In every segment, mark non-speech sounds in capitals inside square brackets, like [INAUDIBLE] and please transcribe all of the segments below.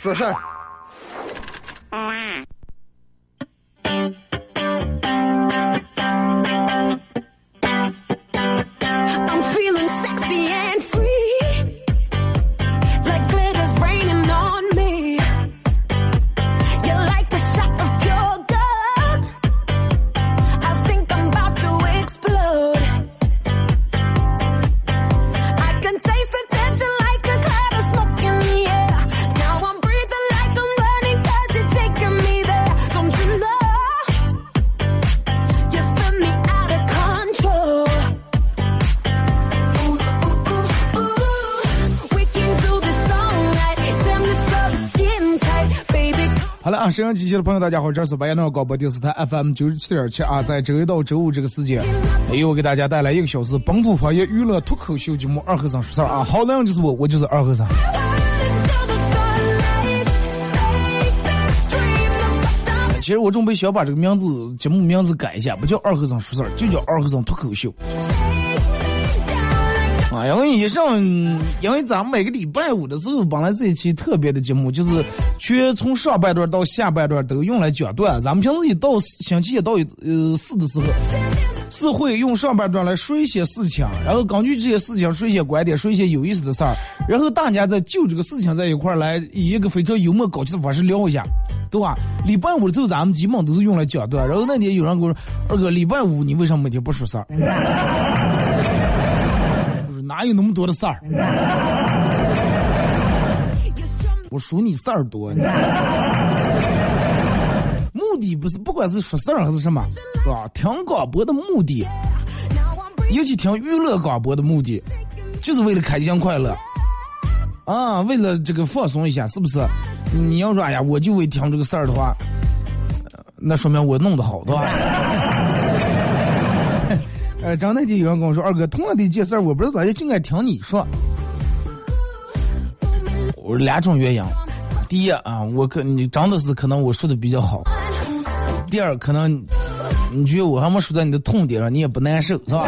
说事儿。好了啊，沈阳机器的朋友，大家好，这是白杨广播电视台 FM 九十七点七啊，在周一到周五这个时间，由我给大家带来一个小时本土方言娱乐脱口秀节目《二和尚说事儿》啊，好男人就是我，我就是二和尚。其实我准备想把这个名字节目名字改一下，不叫二和尚说事儿，就叫二和尚脱口秀。因为以上，因为咱们每个礼拜五的时候，本来是一期特别的节目，就是全从上半段到下半段都用来讲段。咱们平时一到星期一到呃四的时候，是会用上半段来说一些事情，然后根据这些事情说一些观点，说一些有意思的事儿，然后大家再就这个事情在一块儿来以一个非常幽默搞笑的方式聊一下，对吧？礼拜五的时候咱们基本都是用来讲段，然后那天有人跟我说：“二哥，礼拜五你为什么每天不说事儿？”哪有那么多的事儿？[LAUGHS] 我数你事儿多。目的不是不管是说事儿还是什么，是吧？听广播的目的，尤其听娱乐广播的目的，就是为了开心快乐。啊，为了这个放松一下，是不是？你要说哎呀，我就为听这个事儿的话，呃那说明我弄得好，对吧？呃，张那天有人跟我说，二哥，同样的一件事儿，我不知道咋就就爱听你说。我说两种原因，第一啊，我可你真的是可能我说的比较好；第二，可能你觉得我还没说在你的痛点上，你也不难受，是吧？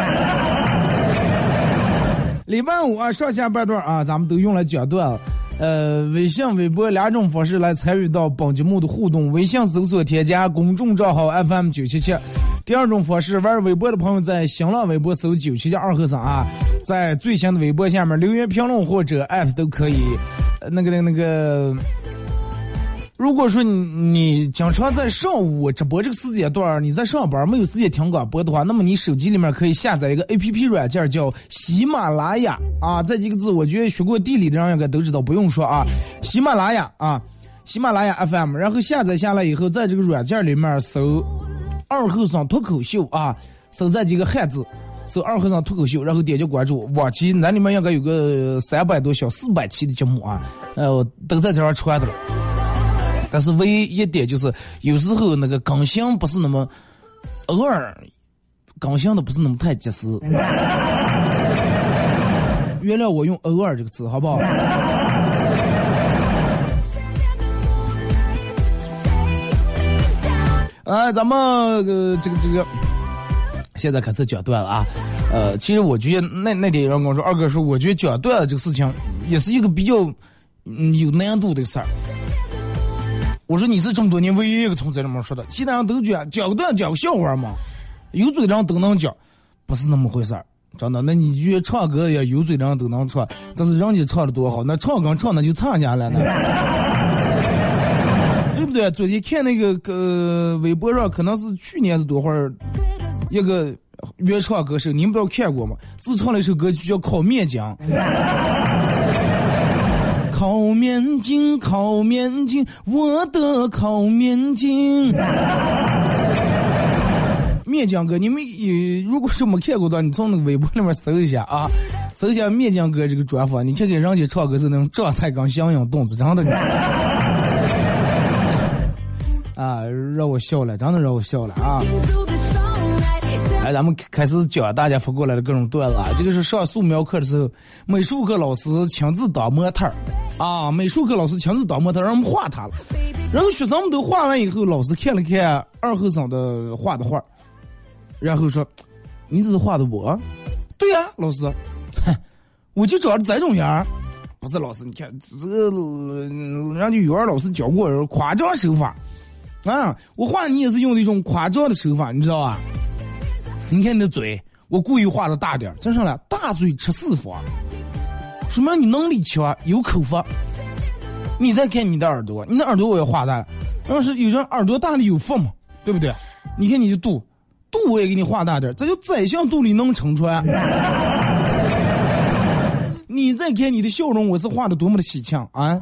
[LAUGHS] 礼拜五啊，上下半段啊，咱们都用来讲段。呃，微信、微博两种方式来参与到本节目的互动。微信搜索添加公众账号 FM 九七七。第二种方式，玩微博的朋友在新浪微博搜九七加二和尚啊，在最新的微博下面留言评论或者艾特都可以。那个、那个、那个。如果说你你经常在上午直播这个时间段，你在上班没有时间听广播的话，那么你手机里面可以下载一个 A P P 软件叫喜马拉雅啊，这几个字我觉得学过地理的人应该都知道，不用说啊，喜马拉雅啊，喜马拉雅 F M，然后下载下来以后，在这个软件里面搜二和尚脱口秀啊，搜这几个汉字。搜二和尚脱口秀，然后点击关注。往期那里面应该有个三百多小、四百期的节目啊，呃，都在这上传的了。但是唯一一点就是，有时候那个更新不是那么，偶尔更新的不是那么太及时。原谅我用“偶尔”这个词，好不好？啊，咱们呃，这个这个，现在开始讲段了啊。呃，其实我觉得那那天有人我说，二哥说，我觉得讲段这个事情也是一个比较嗯有难度的事儿。我说你是这么多年唯一一个从这里面说的，其他人都讲讲段讲个笑话嘛，有嘴的人都能讲，不是那么回事儿，真的。那你越唱歌也有嘴的人都能唱，但是人家唱的多好，那唱跟唱那就差家了，不对？昨天看那个呃微博上，可能是去年是多会儿一个原创歌手，你们不知道看过吗？自唱了一首歌曲叫《烤面筋》。[LAUGHS] 烤面筋，烤面筋，我的烤面筋。面筋哥，你们有如果是没看过的，你从那个微博里面搜一下啊，搜一下面筋哥这个专访，你看看人家唱歌是那种状态跟相应动作，真的。让我笑了，真的让我笑了啊！来，咱们开始讲大家发过来的各种段子啊。这个是上素描课的时候，美术课老师亲自当模特儿啊，美术课老师亲自当模特，让我们画他了。然后学生们都画完以后，老师看了看二后生的画的画，然后说：“你这是画的我？”对呀、老师，我就长得这种样儿。不是老师，你看这个，人家语文老师教过夸张手法啊，我画你也是用的一种夸张的手法，你知道吧？你看你的嘴，我故意画的大点儿，真上来大嘴吃四方，说明你能力强，有口福。你再看你的耳朵，你的耳朵我也画大了，要是有人耳朵大的有福嘛，对不对？你看你的肚，肚我也给你画大点儿，这就宰相肚里能撑船。[LAUGHS] 你再看你的笑容，我是画的多么的喜庆啊.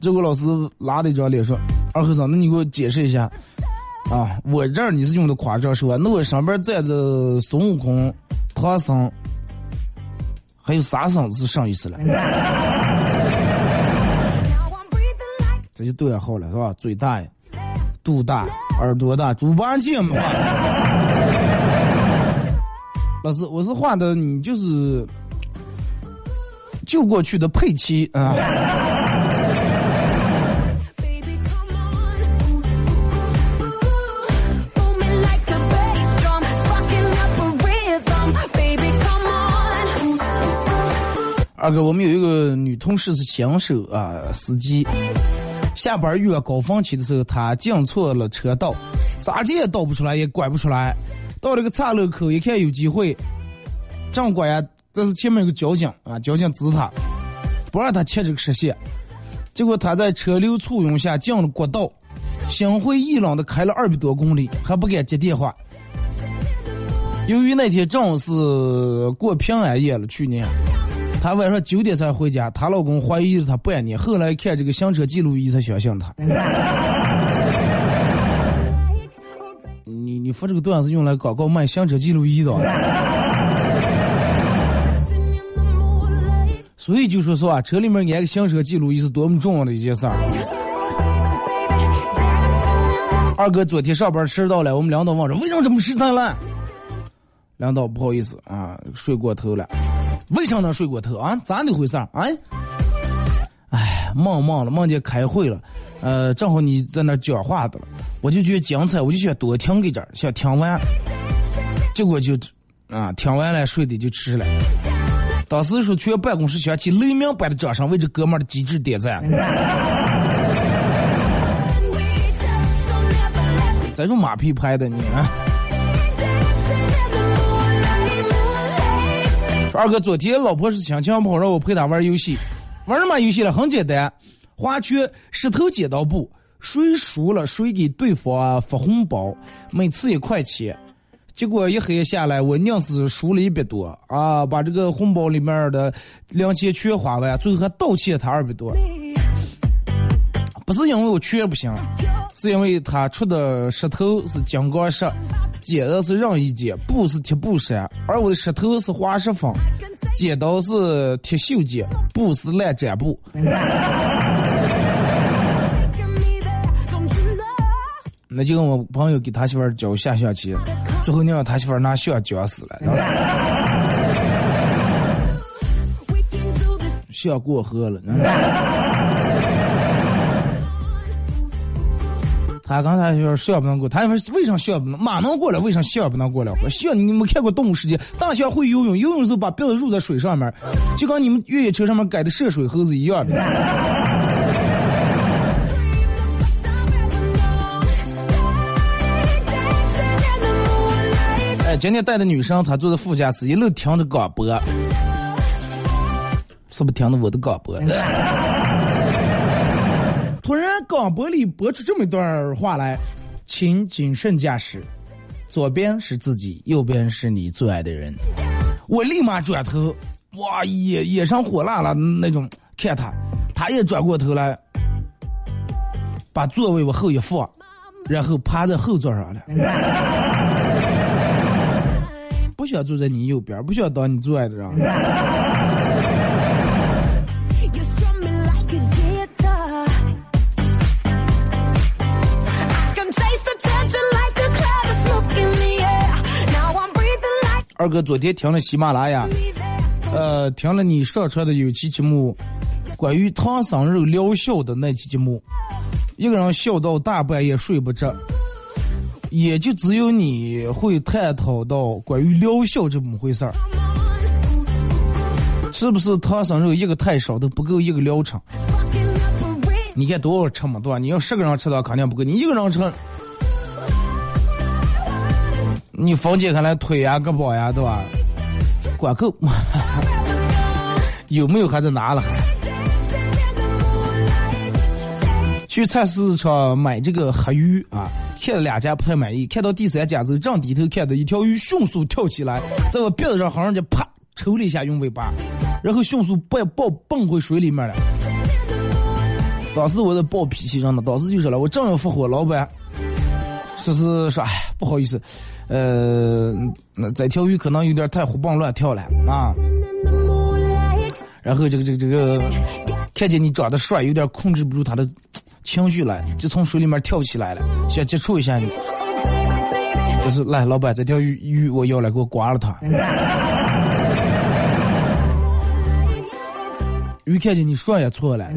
这个老师拉了一张脸说：“二和尚，那你给我解释一下啊，我这儿你是用的夸张是吧？那我上边站着孙悟空、唐僧，还有沙僧是啥意思了？这就对号了是吧？嘴大呀，肚大，耳朵大，猪八戒嘛。[LAUGHS] 老师，我是画的你就是就过去的佩奇啊。”二哥，我们有一个女同事是新手啊，司机。下班遇到高峰期的时候，她进错了车道，咋进也倒不出来，也拐不出来。到了个岔路口，一看有机会，正拐呀，但是前面有个交警啊，交警指他，不让他切这个实线。结果他在车流簇拥下进了国道，心灰意冷的开了二百多公里，还不敢接电话。由于那天正是过平安夜了，去年。她晚上九点才回家，她老公怀疑了她半年，后来看这个行车记录仪才相信她。[LAUGHS] 你你发这个段子用来广告卖行车记录仪的.所以就说说啊，车里面安个行车记录仪是多么重要的一件事儿。二哥昨天上班迟到了，我们领导问着为什么这么时辰了？领导不好意思啊，睡过头了。为啥能睡过头啊？咋的回事儿啊？哎，梦梦了，梦见开会了，呃，正好你在那讲话的了，我就觉得精彩，我就想多听给点儿，想听完，结果就啊，听完了睡的就迟了。当时说全办公室响起雷鸣般的掌声，为这哥们儿的机智点赞。We touch, so never let 这种马屁拍的你啊！二哥，昨天老婆是心情不好，让我陪她玩游戏。玩什么游戏了？很简单，花圈、石头剪刀布，谁输了谁给对方发红包，每次一块钱。结果一黑下来，我硬是输了一百多啊！把这个红包里面的两千全花完，最后还倒欠他二百多。不是因为我拳不行，是因为他出的石头是金刚石，剪的是任意剪，布是铁布衫，而我的石头是滑石粉，剪刀是铁锈剪，布是烂毡布。[LAUGHS] 那就跟我朋友给他媳妇儿教下象棋，最后你让他媳妇儿拿象绞死了，[LAUGHS] 然后 We can do this 象过河了。他刚才说象不能过，他说为啥笑不能？马能过来，为啥笑不能过来？我笑你们看过《动物世界》，大象会游泳，游泳的时候把鼻子入在水上面，就跟你们越野车上面改的涉水猴子一样的。哎，今天带的女生，她坐在副驾驶，一路听着广播，是不是听着我的广播？突然，广播里播出这么一段话来，请谨慎驾驶，左边是自己，右边是你最爱的人。我立马转头，哇，眼眼上火辣辣那种看他，他也转过头来，把座位往后一放，然后趴在后座上了。[LAUGHS] 不想坐在你右边，不想当你最爱的人。二哥昨天听了喜马拉雅，呃，听了你上传的有期节目，关于唐僧肉疗效的那期节目，一个人笑到大半夜睡不着，也就只有你会探讨到关于疗效这么回事儿，是不是唐僧肉一个太少都不够一个疗程？你看多少人吃嘛，对吧？你要十个人吃的话肯定不够，你一个人吃，你分解开来腿呀、胳膊呀，对吧？管够，有没有还在拿了？去菜市场买这个黑鱼啊，看了两家不太满意，看到第三家之后，正低头看的一条鱼迅速跳起来，在我鼻子上好像就啪抽了一下，用尾巴，然后迅速抱抱蹦回水里面了。当时我在暴脾气上呢，当时就说了，我正要复活，老板说是说，哎，不好意思，呃，那这条鱼可能有点太活蹦乱跳了啊。然后这个这个这个，看见你长得帅，有点控制不住他的情绪了，就从水里面跳起来了，想接触一下你。就是来，老板，这条鱼鱼我要了，给我刮了它。鱼看见你帅也错了。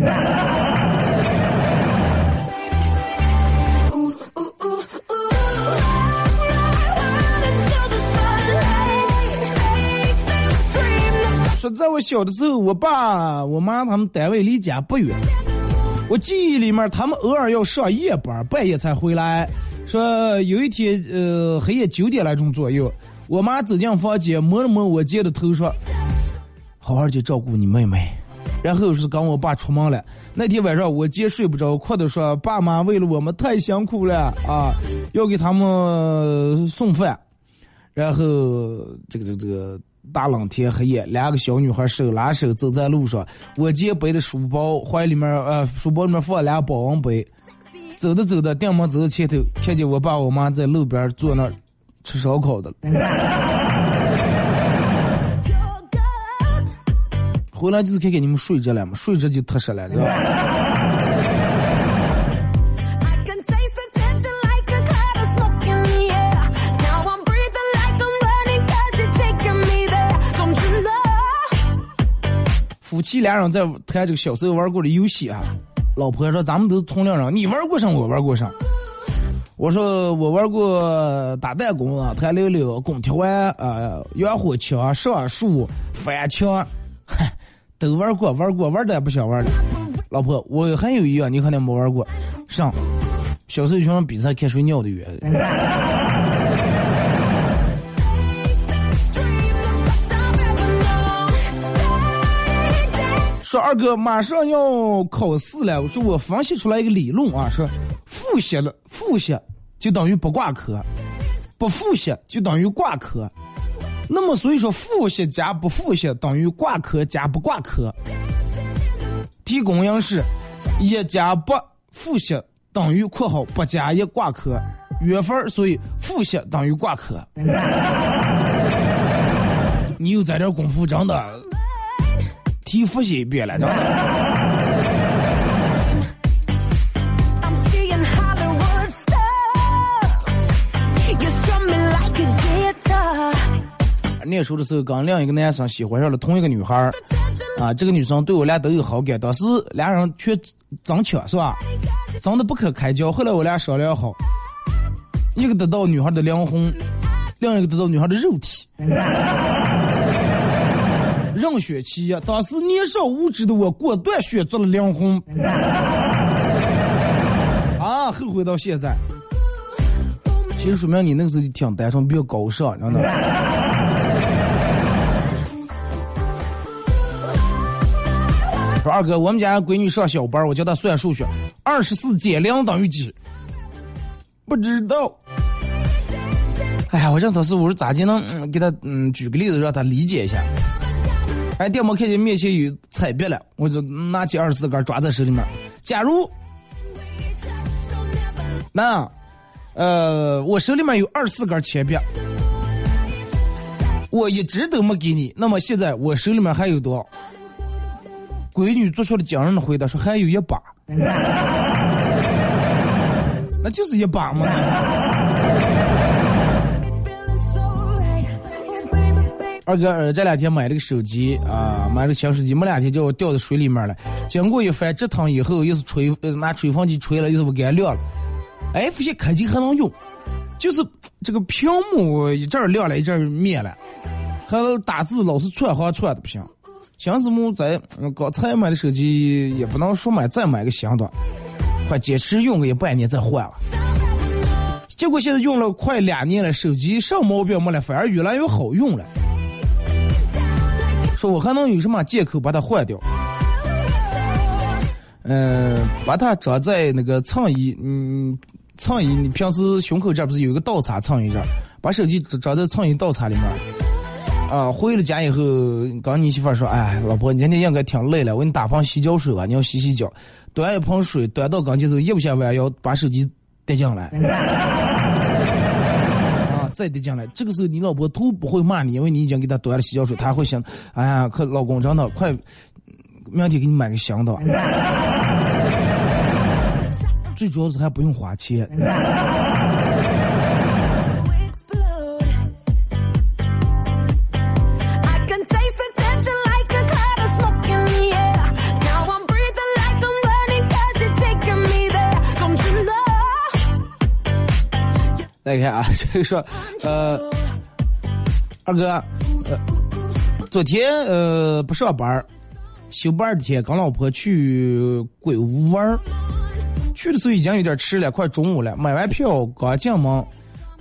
在我小的时候，我爸我妈他们单位离家不远，我记忆里面他们偶尔要上夜班，半夜才回来。说有一天，呃，黑夜九点来钟左右，我妈走进房间，摸了摸我姐的头，说：“好好的照顾你妹妹。”然后是跟我爸出门了。那天晚上我姐睡不着，哭的说：“爸妈为了我们太辛苦了啊，要给他们送饭。”然后这个这个这个大冷天黑夜，两个小女孩手拉手走在路上，我姐背的书包，怀里面呃书包里面放俩保温杯，走着走着，定门走到前头，看见我爸我妈在路边坐那儿吃烧烤的了。回来就是看看你们睡着了嘛，睡着就踏实了，知道吧？妻俩人在谈这个小时候玩过的游戏啊，老婆说咱们都是同龄人，你玩过啥？我玩过啥？我说我玩过打弹弓啊，弹溜溜、拱铁环啊、洋火枪、上树、翻墙，[LAUGHS] 都玩过，玩过，玩的也不想玩了。老婆，我还有一样你肯定没玩过，上小时候全比赛看谁尿的远。说二哥马上要考试了，我说我分析出来一个理论啊，说复习了复习就等于不挂科，不复习就等于挂科。那么所以说复习加不复习等于挂科加不挂科。提公应是一加不复习等于括号不加一挂科，约分所以复习等于挂科。你又在这功夫，真的。题复习一遍了，真的。念书的时候，跟另一个男生喜欢上了同一个女孩儿，啊，这个女生对我俩都有好感，当时俩人却争抢，是吧？争得不可开交。后来我俩商量好，一个得到女孩的灵魂，另一个得到女孩的肉体。任选其一。当时年少无知的我，果断选择了灵魂。[LAUGHS] 啊，后悔到现在。其实说明你那个时候就挺单纯，比较高尚，真的。[LAUGHS] 说二哥，我们家闺女上小班，我教她算数学，二十四减零等于几？不知道。哎呀，我让他是我说咋就能、给他嗯举个例子，让他理解一下。哎，电摩看见面前有彩笔了，我就拿起二十四杆抓在手里面。假如，那，呃，我手里面有二十四根铅笔，我一直都没给你，那么现在我手里面还有多少？闺女做出了惊人的回答，说还有一把，[LAUGHS] 那就是一把嘛。二哥，呃，这两天买了个手机啊，买了个小手机，没两天就掉到水里面了。经过一番折腾以后，又是吹，拿吹风机吹了，又是不干亮了。哎，发现开机还能用，就是这个屏幕一阵亮了，一阵灭了，还有打字老是串行串的不行。寻思木在刚才买的手机，也不能说买再买个新的，快坚持用个一半年再换了。结果现在用了快两年了，手机啥毛病没了，反而越来越好用了。说我还能有什么借口把它换掉？嗯、把它装在那个苍衣，嗯，苍衣，你平时胸口这不是有一个倒插苍衣这儿，把手机装在苍衣倒插里面。啊，回了家以后，刚你媳妇说，哎，老婆，你今天应该挺累了，我给你打盆洗脚水吧，你要洗洗脚。端一盆水端到刚前之后，一不下弯腰把手机带进来。[LAUGHS] 啊，再跌进来，这个时候你老婆都不会骂你，因为你已经给她端了洗脚水，她会想，哎呀，可老公真的快，明天给你买个香的。[LAUGHS] 最主要是还不用花钱。来看啊，[LAUGHS] 这个说，呃，二哥，呃，昨天呃不上班，休班的天跟老婆去鬼屋玩，去的时候已经有点迟了，快中午了，买完票刚进门，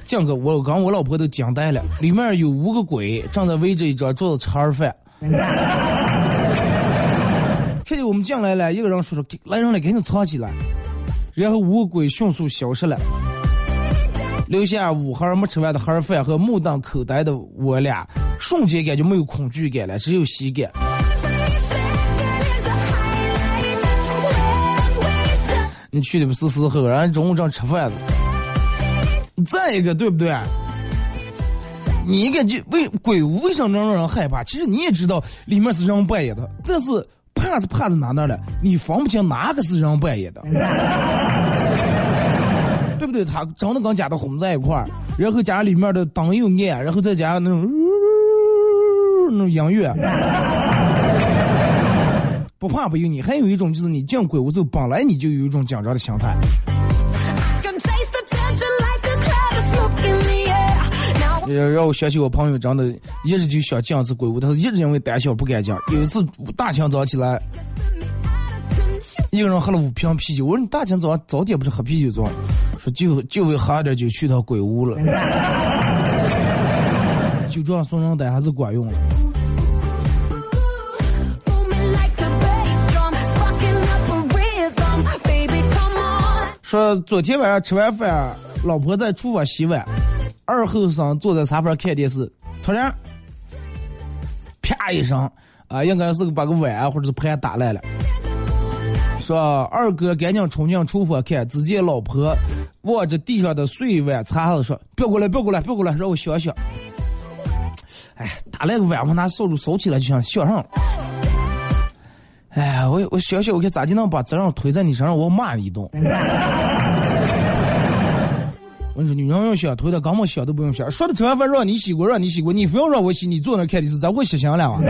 进个我跟我老婆都惊呆了，里面有五个鬼正在围着一张桌子吃盒饭。[LAUGHS] 看见我们进来了，一个人说说来人了，赶紧藏起来，然后五个鬼迅速消失了。留下五盒没吃完的盒饭和目瞪口呆的我俩，瞬间感觉没有恐惧感了，只有喜感。你去的不是时候，人家中午正吃饭呢。再一个，对不对？你感觉为鬼屋为什么能让人害怕？其实你也知道里面是人扮演的，但是怕是怕在哪哪了？你分不清哪个是人扮演的。对不对？他真的跟家的混在一块儿，然后加上里面的灯又暗，然后再加上那种那种音乐，不怕不有你。还有一种就是你进鬼屋之后，本来你就有一种紧张的心态。让让我想起我朋友真的一直就想进一次鬼屋，他是一直因为胆小不敢进。有一次大清早起来，一个人喝了五瓶啤酒，我说你大清早早点不是喝啤酒做？说就就为喝点酒去趟鬼屋了。酒壮怂人胆还是管用了。说昨天晚上吃完饭，老婆在厨房洗碗，二后生坐在沙发看电视，突然，啪一声，啊，应该是把个碗或者是盘打烂了。说二哥赶紧冲进厨房看，只见老婆望着地上的碎碗擦子说：“别过来，别过来，别过来，让我想想。”哎，打烂个碗，我拿扫帚扫起来就想想上了。哎，我我想想，我看咋就能把责任推在你身上，我骂你一顿。[LAUGHS] 我跟你说，女人要想推的，根本想都不用想。说的吃完饭让你洗锅，让你洗锅，你非要让我洗，你坐那看电视，咋会洗香了啊？[LAUGHS]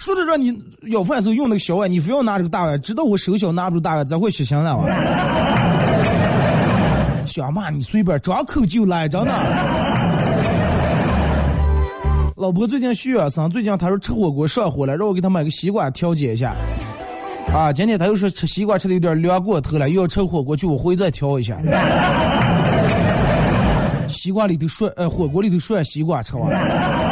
说的让你舀饭时候用那个小碗，你非要拿这个大碗，知道我手小拿不住大碗，咋会洗香了啊？[LAUGHS] 想骂你随便，张口就来，真的。[LAUGHS] 老婆最近血压升，最近她说吃火锅上火了，让我给她买个西瓜调节一下。啊，今天她又说吃西瓜吃的有点凉过头了，又要吃火锅去，我回去再调一下。[LAUGHS] 西瓜里头涮，呃，火锅里头涮西瓜吃完了。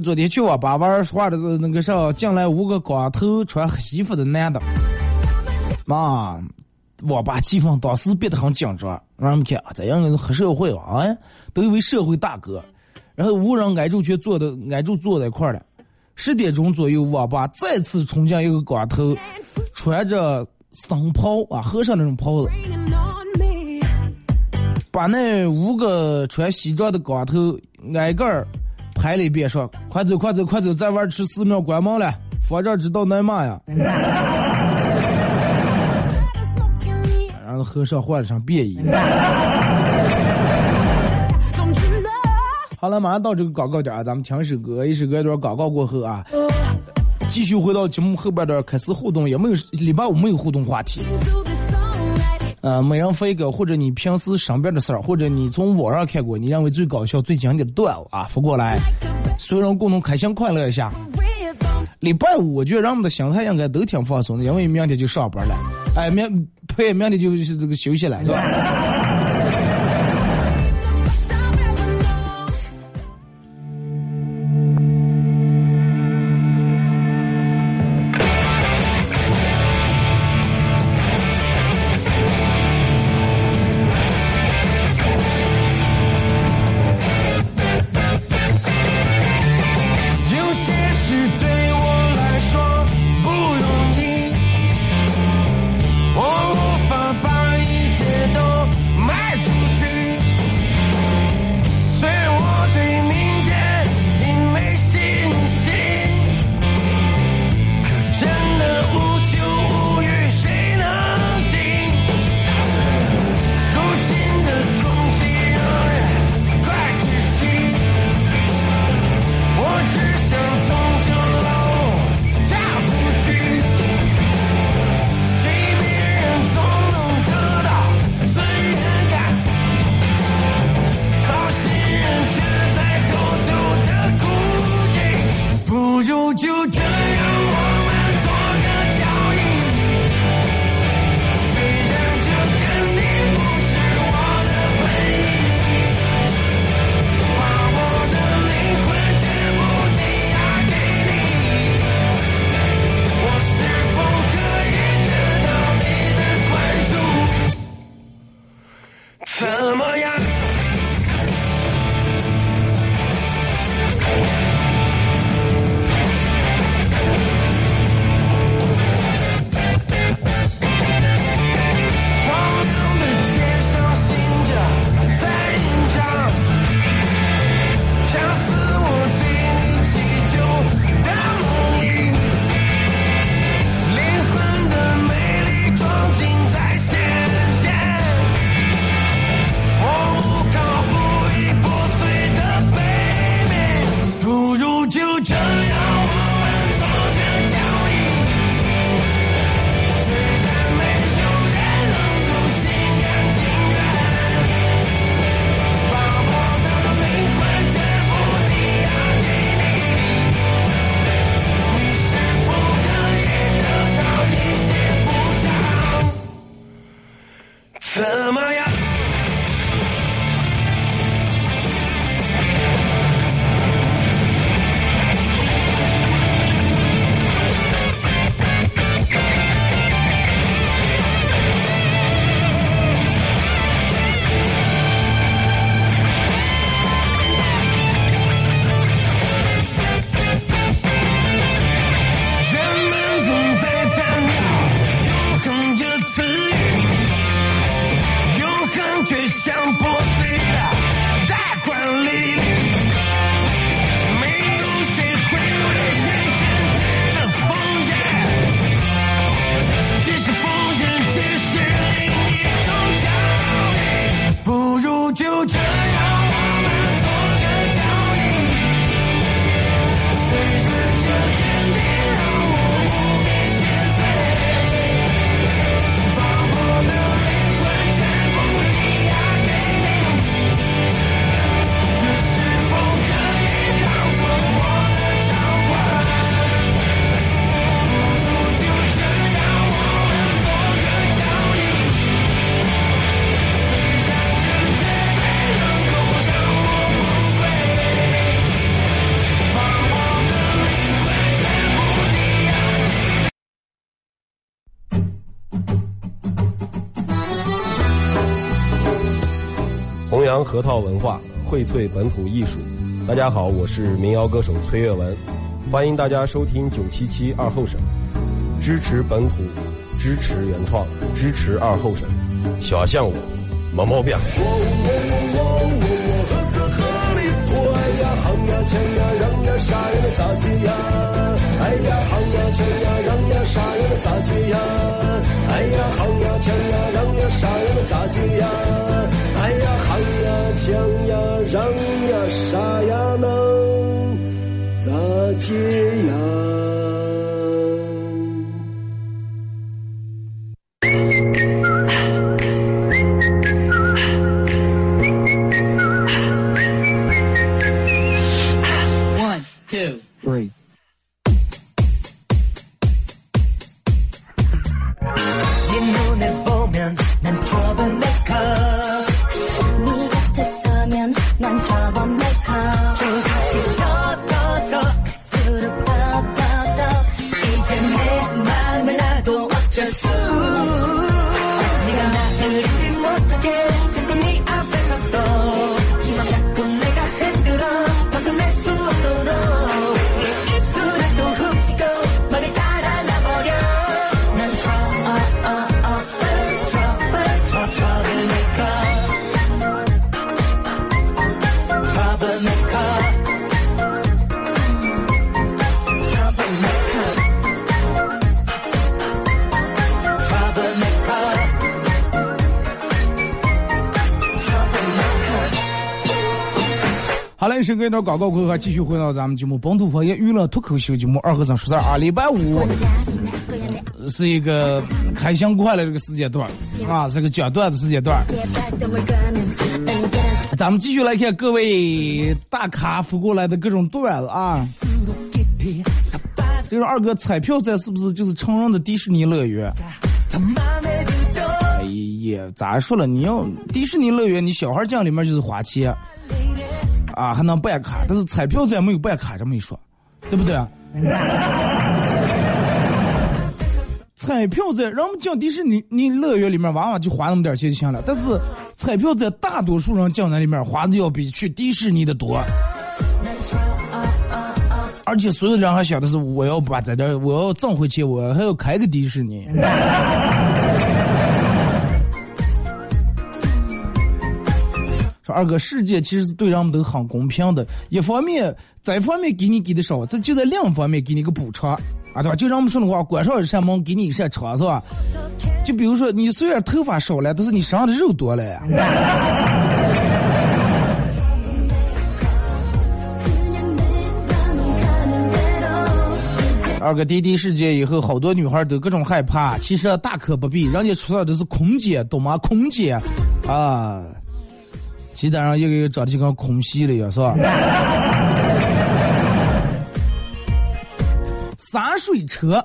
昨天去网吧玩儿画的是那个啥进来五个光头穿黑西服的男的。妈网吧气氛当时变得很紧张让我们看啊这样黑社会啊都以为社会大哥。然后无人挨住却坐的挨住坐在一块儿了十点钟左右网吧再次冲进一个光头穿着僧袍啊和尚那种袍子把那五个穿西装的光头挨个儿拍了一遍，说：“快走，快走，快走，再玩吃寺庙关门了，佛丈知道挨骂呀。”然后和尚换了身便衣。好了，马上到这个广告点啊，咱们听首歌，一首歌一段广告过后啊，继续回到节目后半段开始互动，也没有礼拜五没有互动话题。呃，每人发一个，或者你平时身边的事儿，或者你从网上看过你认为最搞笑、最经典的段子啊，发过来，所有人共同开心快乐一下。礼拜五，我觉得人们的心态应该都挺放松的，因为明天就上班了，哎，明，呸，明天就是这个休息了，是吧？扬核桃文化，荟萃本土艺术。大家好，我是民谣歌手崔月文，欢迎大家收听九七七二后生。支持本土，支持原创，支持二后生。小象我，没毛病。哎呀，喊呀，呀，呀，杀人的大！哎呀，喊呀，抢呀，让呀，杀人的大呀！哎呀，呀，呀，呀，杀人的大呀！想呀，让呀，啥呀能咋解呀？好嘞，是给点广告过后，继续回到咱们节目本土方言娱乐脱口秀节目二和尚说事儿啊。礼拜五是一个开箱快乐这个时间段啊，是个讲段子时间段。咱们继续来看各位大咖发过来的各种段子啊。这个二哥彩票站是不是就是成人的迪士尼乐园？哎呀，咋说了？你要迪士尼乐园，你小孩进里面就是花钱，啊，还能办卡，但是彩票站没有办卡这么一说，对不对？彩票在，人们进迪士尼你乐园里面，往往就花那么点钱就行了。但是彩票在，大多数人进那里面花的要比去迪士尼的多。而且所有人还想的是，我要把在这儿，我要挣回钱，我还要开个迪士尼。二哥，世界其实是对人们都很公平的，一方面在一方面给你给的少，这就在另一方面给你个补偿啊，对吧？就让我们说的话，关上一扇门，给你一扇窗，是吧？就比如说，你虽然头发少了，但是你身上的肉多了呀。二哥滴滴事件以后，好多女孩都各种害怕，其实大可不必，人家出来的是空姐，懂吗？空姐啊，鸡蛋上一个一个长得就跟空袭了一样，是吧？洒水车，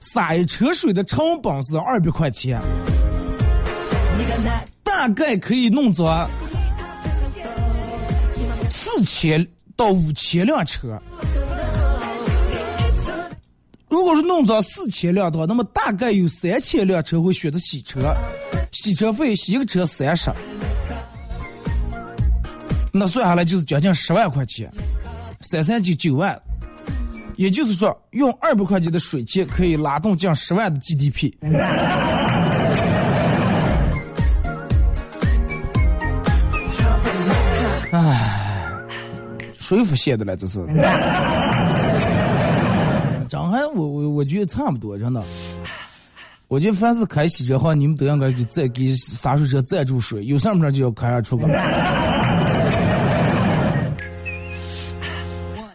洒一车水的成本是二百块钱，大概可以弄着四千到五千辆车。如果是弄着四千辆的话，那么大概有三千辆车会选择洗车，洗车费洗一个车三十，那算下来就是将近十万块钱，三三九九万，也就是说用二百块钱的水钱可以拉动近十万的 GDP。唉，谁付现的了？这是。张翰，我我我觉得差不多，真的。我觉得凡是开洗车行，你们都应该给再给洒水车赞助水，有什么事就要开上出个。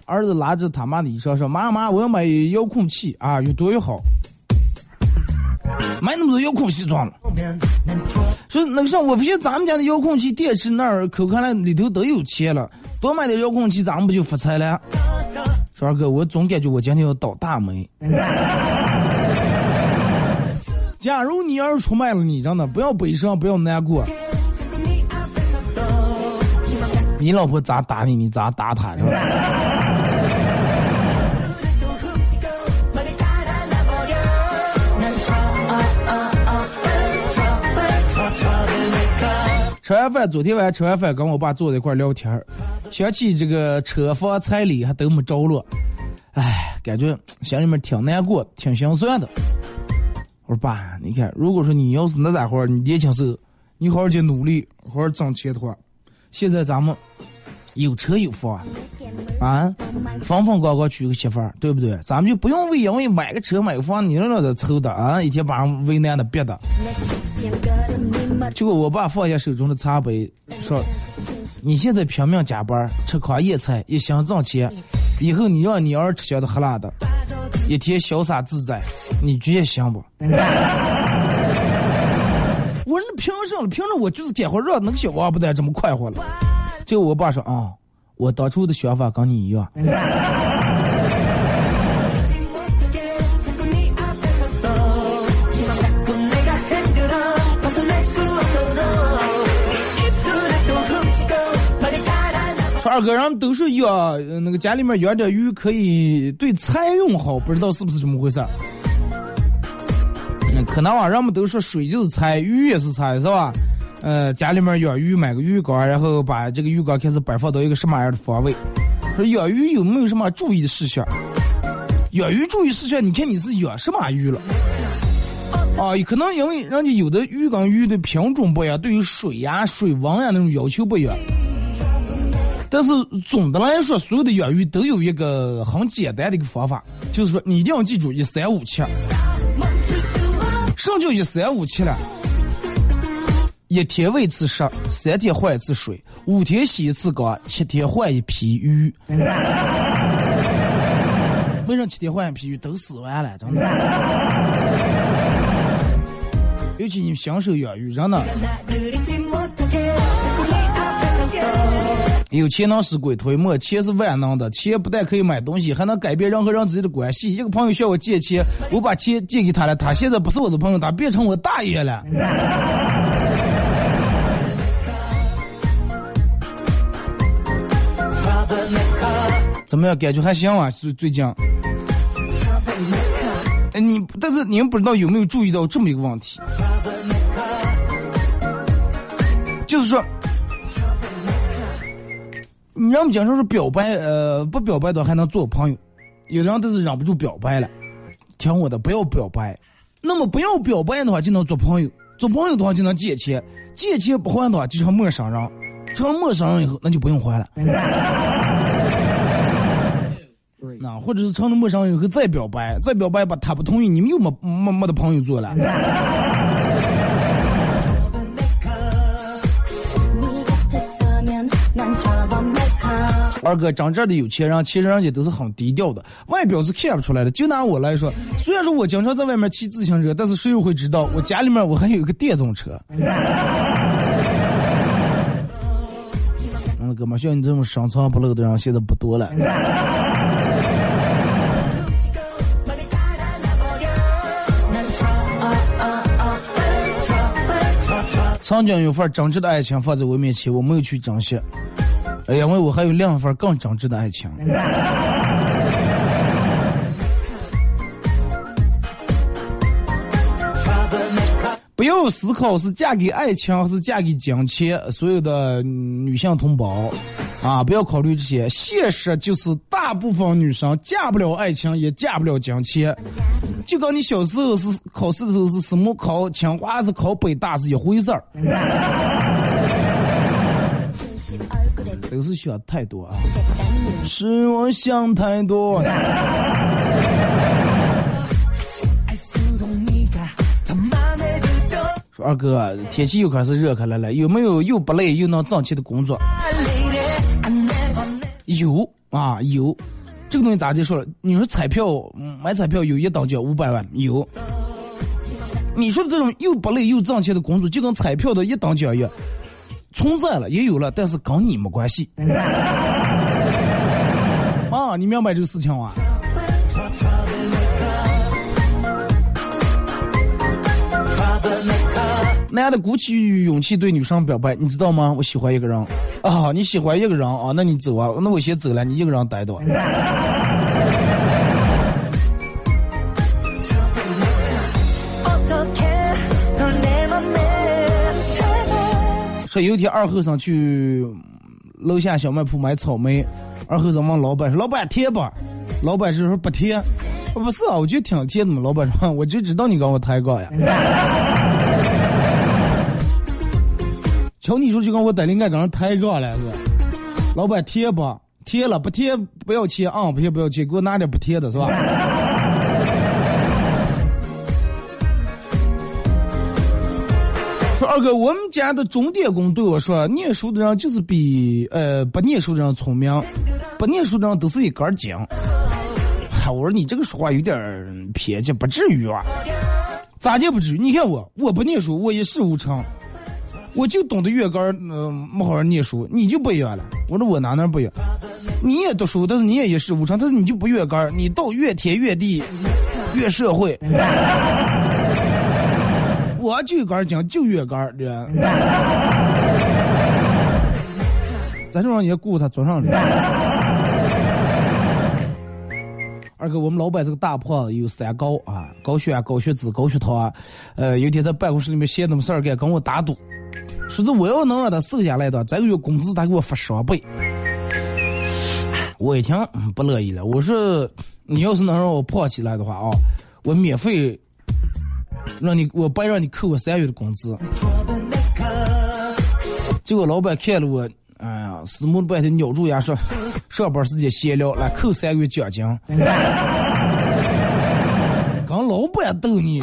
儿子拉着他妈的衣裳说：“妈妈，我要买遥控器啊，越多越好。”买那么多遥控器装了。说那个啥，我发现咱们家的遥控器电池那儿可看来里头都有钱了，多买点遥控器，咱们不就发财了？说二哥，我总感觉我今天要倒大霉。[LAUGHS] 假如你要是出卖了你，真的不要悲伤，不要难过。你老婆咋打你，你咋打她，是吧？吃完饭，昨天晚上吃完饭，跟我爸坐在一块聊天儿，想起这个车房彩礼还都没着落，唉，感觉心里面挺难过，挺心酸的。我说爸，你看，如果说你要是那家伙儿，你年轻时候，你好好去努力，好好挣钱的话，现在咱们有车有房啊，风风光光娶个媳妇儿，对不对？咱们就不用为因为买个车买个房，你那那的愁的啊，一天把人为难的憋的。结果我爸放下手中的茶杯，说：“你现在拼命加班，吃糠咽菜，一心挣钱，以后你让你儿吃香的喝辣的，一天潇洒自在，你觉得行不？” [LAUGHS] 我说那凭什么？凭着我就是干活让那个小王八蛋这么快活了。结果我爸说啊、我当初的想法跟你一样。说二哥，人们都说养那个家里面养点鱼可以对财运好，不知道是不是这么回事儿？嗯，可能啊，人们都说水就是财，鱼也是财，是吧？呃，家里面养鱼，买个鱼缸，然后把这个鱼缸开始摆放到一个什么样的方位？说养鱼有没有什么注意事项？养鱼注意事项，你看你是养什么鱼了？啊，可能因为人家有的鱼缸鱼的品种不一样，对于水呀、水温呀那种要求不一样。但是总的来说，所有的养鱼都有一个很简单的一个方法，就是说你一定要记住一三五七。什么叫一三五七了？一天喂一次食，三天换一次水，五天洗一次缸，七天换一批鱼。为什么七天换一批鱼都死完了？真的。尤其你新手养鱼，人呢，有钱能使鬼推磨，钱是万能的。钱不但可以买东西，还能改变人和人之间的关系。一个朋友向我借钱，我把钱借给他了，他现在不是我的朋友，他变成我大爷了。怎么样？感觉还行啊？最最近。哎，你但是你们不知道有没有注意到这么一个问题，就是说，你要么经常是表白，呃，不表白的还能做朋友，有的人都是忍不住表白了。听我的，不要表白。那么不要表白的话，就能做朋友；做朋友的话，就能借钱；借钱不还的话，就成陌生人；成陌生人以后，那就不用还了。那或者是成了陌生人以后再表白，再表白吧，他不同意，你们又没没没得朋友做了。[LAUGHS] 二哥，真正的有钱人，其实人家都是很低调的，外表是看不出来的。就拿我来说，虽然说我经常在外面骑自行车，但是谁又会知道我家里面我还有一个电动车？[LAUGHS] 嗯，哥们，像你这种深藏不露的人，现在不多了。曾经有份真挚的爱情放在我面前，我没有去珍惜，哎因为我还有另一份更真挚的爱情。不要思考是嫁给爱情还是嫁给金钱，所有的女性同胞啊，不要考虑这些。现实就是大部分女生嫁不了爱情，也嫁不了金钱。就跟你小时候是考试的时候是什么考清华还是考北大是一回事儿，都是想太多啊，是我想太多。二哥，天气又开始热开来了，有没有又不累又能挣钱的工作？有啊，有。这个东西咋就说了？你说彩票嗯买彩票有一等奖五百万，有。你说的这种又不累又挣钱的工作，就跟彩票的一等奖一样，存在了也有了，但是跟你没关系。[LAUGHS] 啊，你明白这个事情啊？男的鼓起勇气对女生表白，你知道吗？我喜欢一个人啊，你喜欢一个人啊，那你走啊，那我先走了，你一个人待着。说有一天二后生去楼下小卖铺买草莓，二后生问老板说：“老板甜不？”老板是说不甜。不是啊，我觉得挺甜的嘛。老板说：“我就知道你跟我抬杠呀。”瞧你说就跟我在灵感岗上抬杠来是，老板贴不？贴了不贴不要钱啊，不贴不要钱，给我拿点不贴的是吧？[LAUGHS] 说二哥，我们家的钟点工对我说，念书的人就是比呃不念书的人聪明，不念书的人都是一根筋。我说你这个说话有点偏激，不至于啊？咋就不至于？你看我，我不念书，我一事无成，我就懂得月杆儿，嗯、没好好念书，你就不一样了。我说我哪哪不一样？你也读书，但是你也一事无成，但是你就不月杆儿，你到越天越地，越社会。我就一根儿筋，就月杆儿，这。咱就让人家雇他做上去。二哥，我们老板是个大胖子，有三高啊，高血压、高血脂、高血糖啊。呃，有天在办公室里面闲的没事儿干，跟我打赌，说是我要能让他瘦下来的，这个月工资他给我发双倍。我一听不乐意了，我说你要是能让我胖起来的话啊，我免费让你，我不让你扣我三月的工资。结果老板看了我，哎呀，死木了半天，咬住牙说，上班时间闲聊，来扣三个月奖金。[LAUGHS] 刚老板逗你，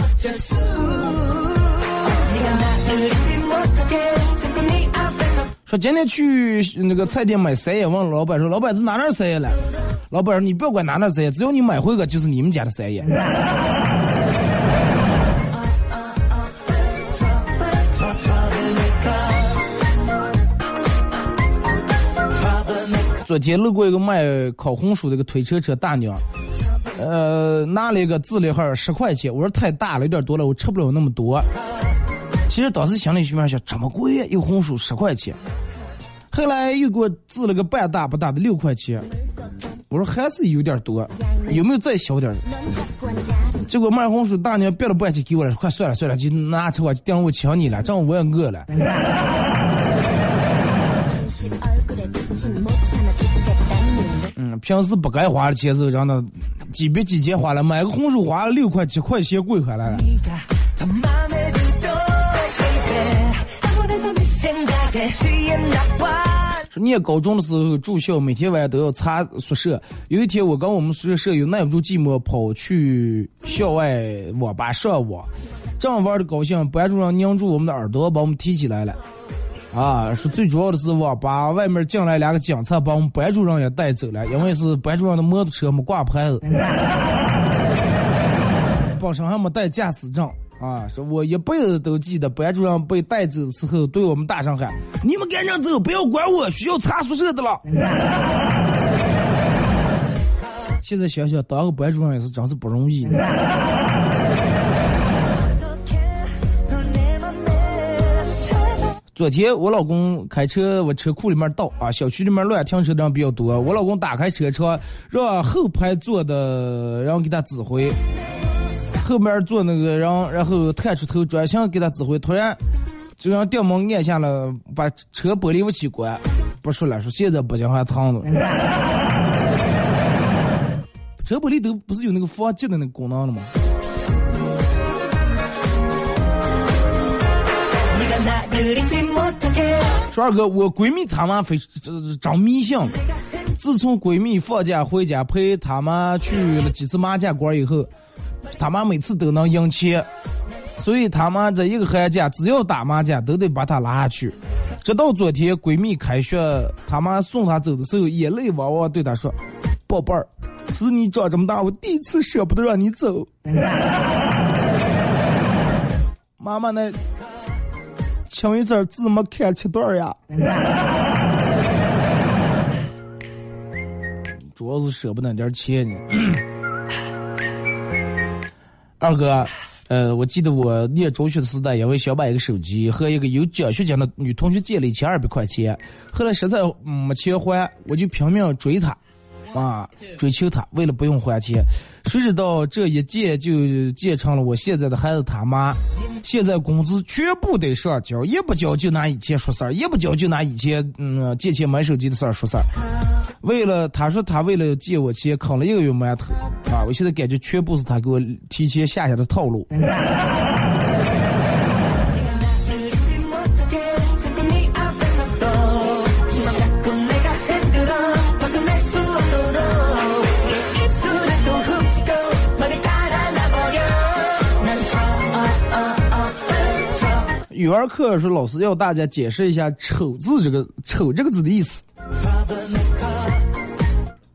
说今天去那个菜店买三叶，问老板说，老板是哪哪三叶了？老板说你不要管哪哪三叶，只要你买回个就是你们家的三叶。昨天路过一个卖烤红薯的一个推车车大娘，呃，拿了一个字了盒十块钱，我说太大了，有点多了，我吃不了那么多。其实当时心里里面想，这么贵，一个红薯十块钱。后来又给我字了个半大不大的六块钱，我说还是有点多，有没有再小点的？结果卖红薯大娘憋了半天给我了，快算了算了，就拿吃吧，就当我请你了，正好我也饿了。[LAUGHS] 嗯，平时不该花的钱是让他几笔几钱花了，买个红薯花了六块七块钱贵回来了。[LAUGHS] 说念高中的时候住校，每天晚上都要查宿舍。有一天我跟我们宿舍舍友耐不住寂寞，跑去校外网吧上网，正玩的高兴，班主任拧住我们的耳朵，把我们提起来了。啊，是最主要的是网吧外面进来两个警察，把我们班主任也带走了，因为是班主任的摩托车没挂牌子，[LAUGHS] 本身还没带驾驶证。啊，说我一辈子都记得班主任被带走的时候，对我们大声喊：“你们赶紧走，不要管我，需要查宿舍的了。” [LAUGHS] 现在想想，当个班主任也是真是不容易。[LAUGHS] 昨天我老公开车，我车库里面倒啊，小区里面乱停车的人比较多。我老公打开车窗，让后排坐的人给他指挥。后面坐那个人，然后探出头转向给他指挥，突然就让电门按下了，把车玻璃武器关。不说了，说现在不行还烫着。[LAUGHS] 车玻璃都不是有那个防击的那个功能了吗？说二哥，我闺蜜她妈非长迷信。自从闺蜜放假回家陪她妈去了几次麻将馆以后，他妈每次都能赢钱，所以他妈这一个寒假只要打麻将都得把他拉下去。直到昨天闺蜜开学，他妈送她走的时候，眼泪汪汪对她说：“宝贝儿，是你长这么大，我第一次舍不得让你走。[LAUGHS] ”妈妈那。清一色字没看七段呀，[LAUGHS] 主要是舍不得点钱呢。二哥，呃，我记得我念中学的时代，因为想买一个手机，和一个有奖学金的女同学借了一千二百块钱，后来实在没钱还，我就拼命追她，啊，追求她，为了不用还钱，谁知道这一借就借成了我现在的孩子他妈。现在工资全部得上交，一不交就拿以前说事儿，一不交就拿以前嗯借钱买手机的事儿说事儿。为了他说他为了借我钱啃了一个月馒头啊！我现在感觉全部是他给我提前下下的套路。[LAUGHS] 语文课说老师要大家解释一下“丑”字这个“丑”这个字的意思。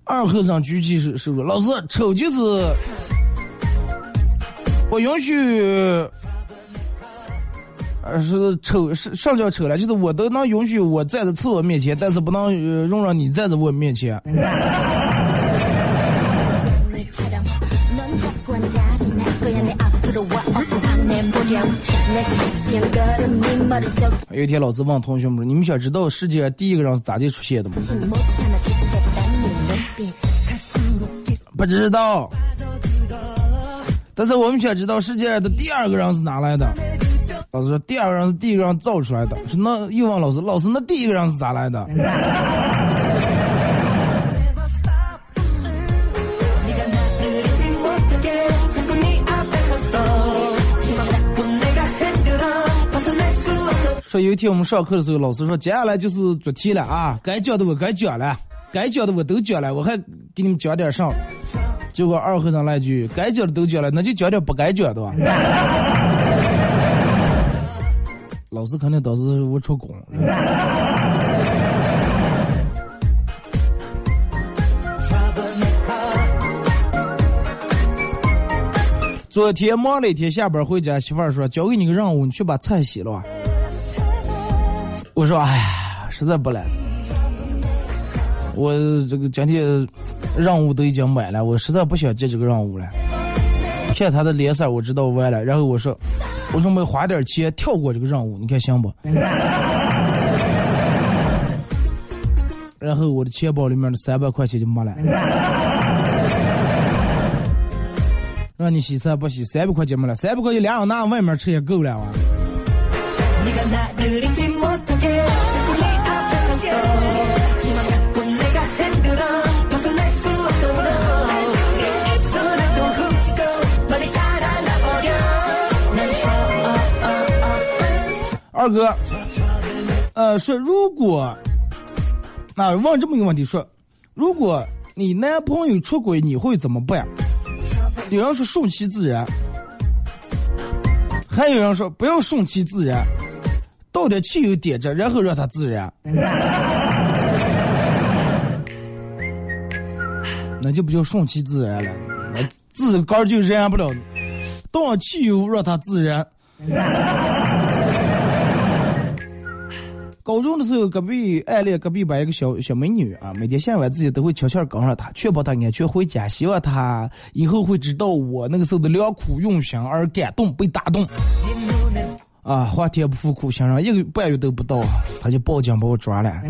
二和尚举起手手说：“老师，丑就是我允许，呃，是丑是上叫丑了，就是我都能允许我站在厕所面前，但是不能呃容让你站在我面前。[LAUGHS] 有一天老师问同学们你们想知道世界第一个人是咋地出现的吗？不知道。但是我们想知道世界的第二个人是哪来的？老师说第二个人是第一个人造出来的。是那又问老师老师那第一个人是咋来的？说有一天我们上课的时候，老师说接下来就是做题了啊，该讲的我该讲了，该讲的我都讲了，我还给你们讲点啥。结果二和尚来句：“该讲的都讲了，那就讲点不该讲的吧。[LAUGHS] ”老师肯定当时我出工了。昨天忙了一天，下班回家，媳妇儿说交给你个任务，你去把菜洗了。我说哎呀，实在不来，我这个今天任务都已经满了，我实在不想接这个任务了。看他的脸色，我知道歪了。然后我说，我准备花点钱跳过这个任务，你看行不？然后我的钱包里面的三百块钱就没了。让你洗菜不洗，三百块钱没了，三百块钱两人拿外面吃也够了啊。二哥，呃，说如果，那、问这么一个问题，说，如果你男朋友出轨，你会怎么办？有人说顺其自然，还有人说不要顺其自然，倒点汽油点着，然后让它自燃，那就不叫顺其自然了，那自个儿就燃不了，倒汽油让它自燃。高中的时候隔壁暗恋隔壁班一个小小美女啊每天下晚自习都会悄悄跟上她确保她安全回家希望她以后会知道我那个时候的良苦用心而感动被打动。啊花天不负苦心人一个半月都不到她就报警把我抓了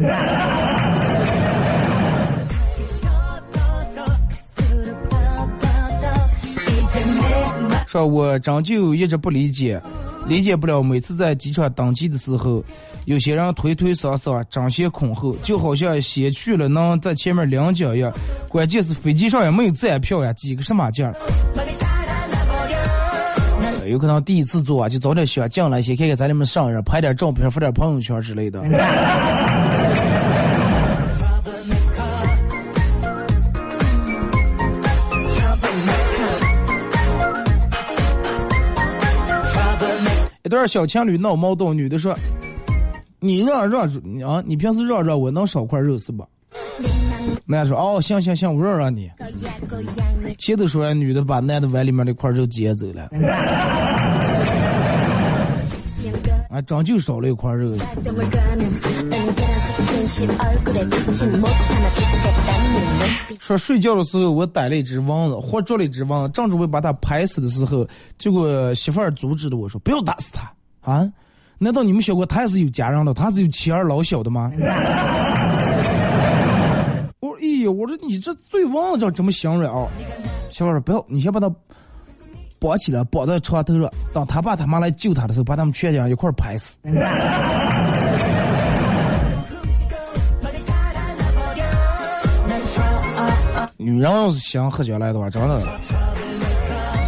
说我长就一直不理解理解不了每次在机场登机的时候有些人推推搡搡，争先恐后，就好像先去了能在前面领奖一样。关键是飞机上也没有站票呀，挤个什么劲儿？有可能第一次坐啊，就早点想进来先看看咱这边上人，拍点照片，发点朋友圈之类的。一段小情侣闹矛盾，女的说：“你让让你啊，你平时让让我能少块肉是吧？男的说哦，行行行，我让让你。前头说女的把男的碗里面那块肉接走了。啊，长就少了一块肉。说睡觉的时候，我逮了一只蚊子，活捉了一只蚊子，正准备把它拍死的时候，结果媳妇儿阻止了我说：“不要打死它啊，难道你们想过他也是有家人的，他是有妻儿老小的吗？” [LAUGHS] 我说：“哎呀，我说你这对蚊子这这么形容啊？”小伙说：“不要，你先把他绑起来，绑在床头上，等他爸他妈来救他的时候，把他们全家一块儿拍死。”女人要是想喝酒来的话，真的，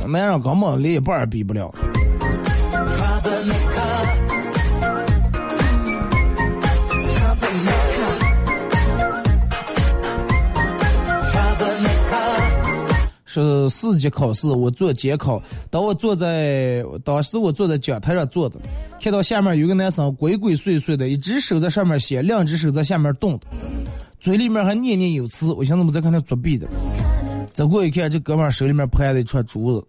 男人根本连一半儿比不了。是四级考试，我做监考，当我坐在当时我坐在讲台上坐着，看到下面有个男生鬼鬼祟祟的，一只手在上面写，两只手在下面动，嘴里面还念念有词，我想怎么在看他作弊的。走过一看，这哥们手里面拍了一串珠子。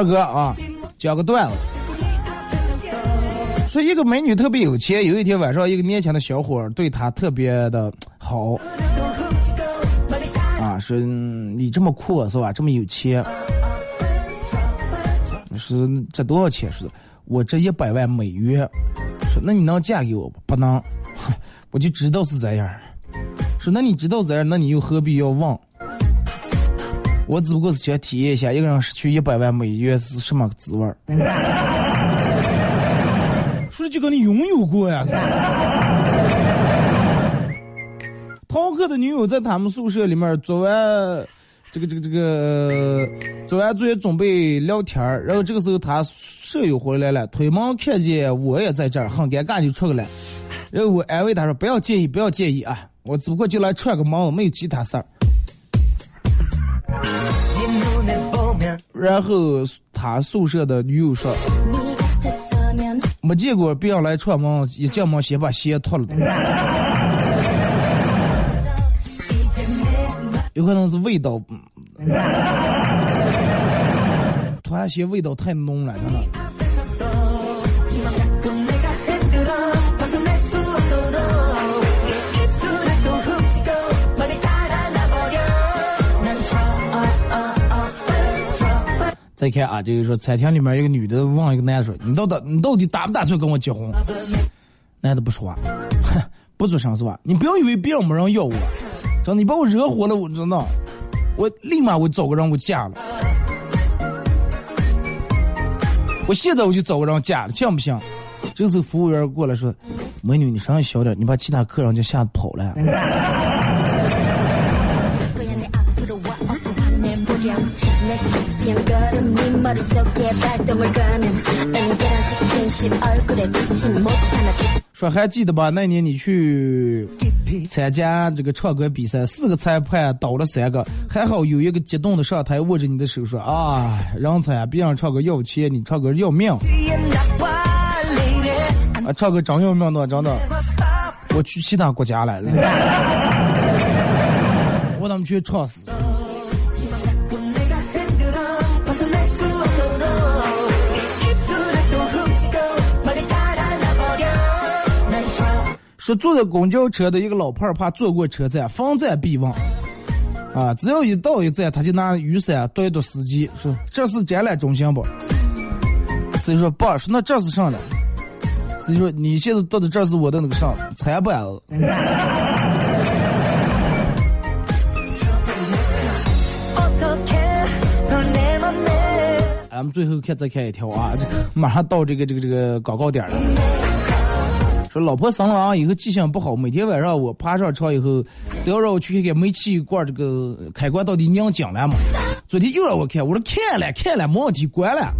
二哥啊，讲个段子。说一个美女特别有钱，有一天晚上，一个年轻的小伙对她特别的好，啊，说你这么酷是吧？这么有钱，是这多少钱？是我这一百万美元。说那你能嫁给我不？不能，我就知道是这样。说那你知道这样，那你又何必要问？我只不过是想体验一下一个人失去一百万美元是什么滋味儿。[LAUGHS] 说的就跟你拥有过呀。涛哥的女友在他们宿舍里面做完这个这个这个做完作业准备聊天儿，然后这个时候他舍友回来了，推门看见我也在这儿，很尴尬就出去了。然后我安慰他说：“不要介意，不要介意啊，我只不过就来串个门，没有其他事儿。”然后他宿舍的女友说：“没见过别人来串门，一进门先把鞋脱了。[LAUGHS] 有可能是味道，[LAUGHS] 突然鞋味道太浓了，真的。再看啊，就是说餐厅里面一个女的问一个男的说：“你到底你到底打不打算跟我结婚？”男的不说话，哼，不吱声是吧？你不要以为别人没人要我，真的，你把我惹火了，我真的，我立马我找个人我嫁了，我现在我就找个人嫁了，信不信？这时候服务员过来说：“美女，你声音小点，你把其他客人就吓跑了。”说还记得吧？那年你去参加这个唱歌比赛，四个裁判倒了三个，还好有一个激动的上台握着你的手说：“啊，人才啊，别人唱歌要钱，你唱歌要命。”啊，唱歌真要命的，真的。我去其他国家了，我他妈去唱死。说坐在公交车的一个老炮儿怕坐过车站，逢站必问，啊，只要一到一站，他就拿雨伞对着司机，说这是展览中心不？司机说不，说那这是啥呢？司机说你现在到的这是我的那个啥餐板子。[LAUGHS] 俺们最后看再看一条啊，马上到这个这个这个广告点了。说老婆生了啊以后记性不好，每天晚上我爬上床以后，都要让我去看看煤气罐这个开关到底拧紧了吗？昨天又让我看，我说看了看了，没问题，关了。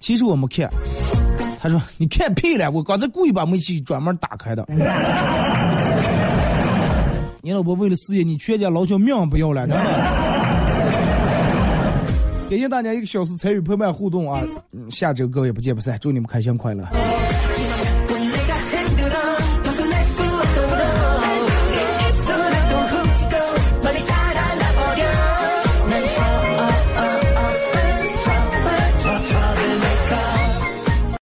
其实我没看，他说你看屁了，我刚才故意把煤气专门打开的。[LAUGHS] 你老婆为了事业，你全家老小命不要了，真的。[LAUGHS] 感谢大家一个小时参与陪伴互动啊！下周各位不见不散，祝你们开心快乐。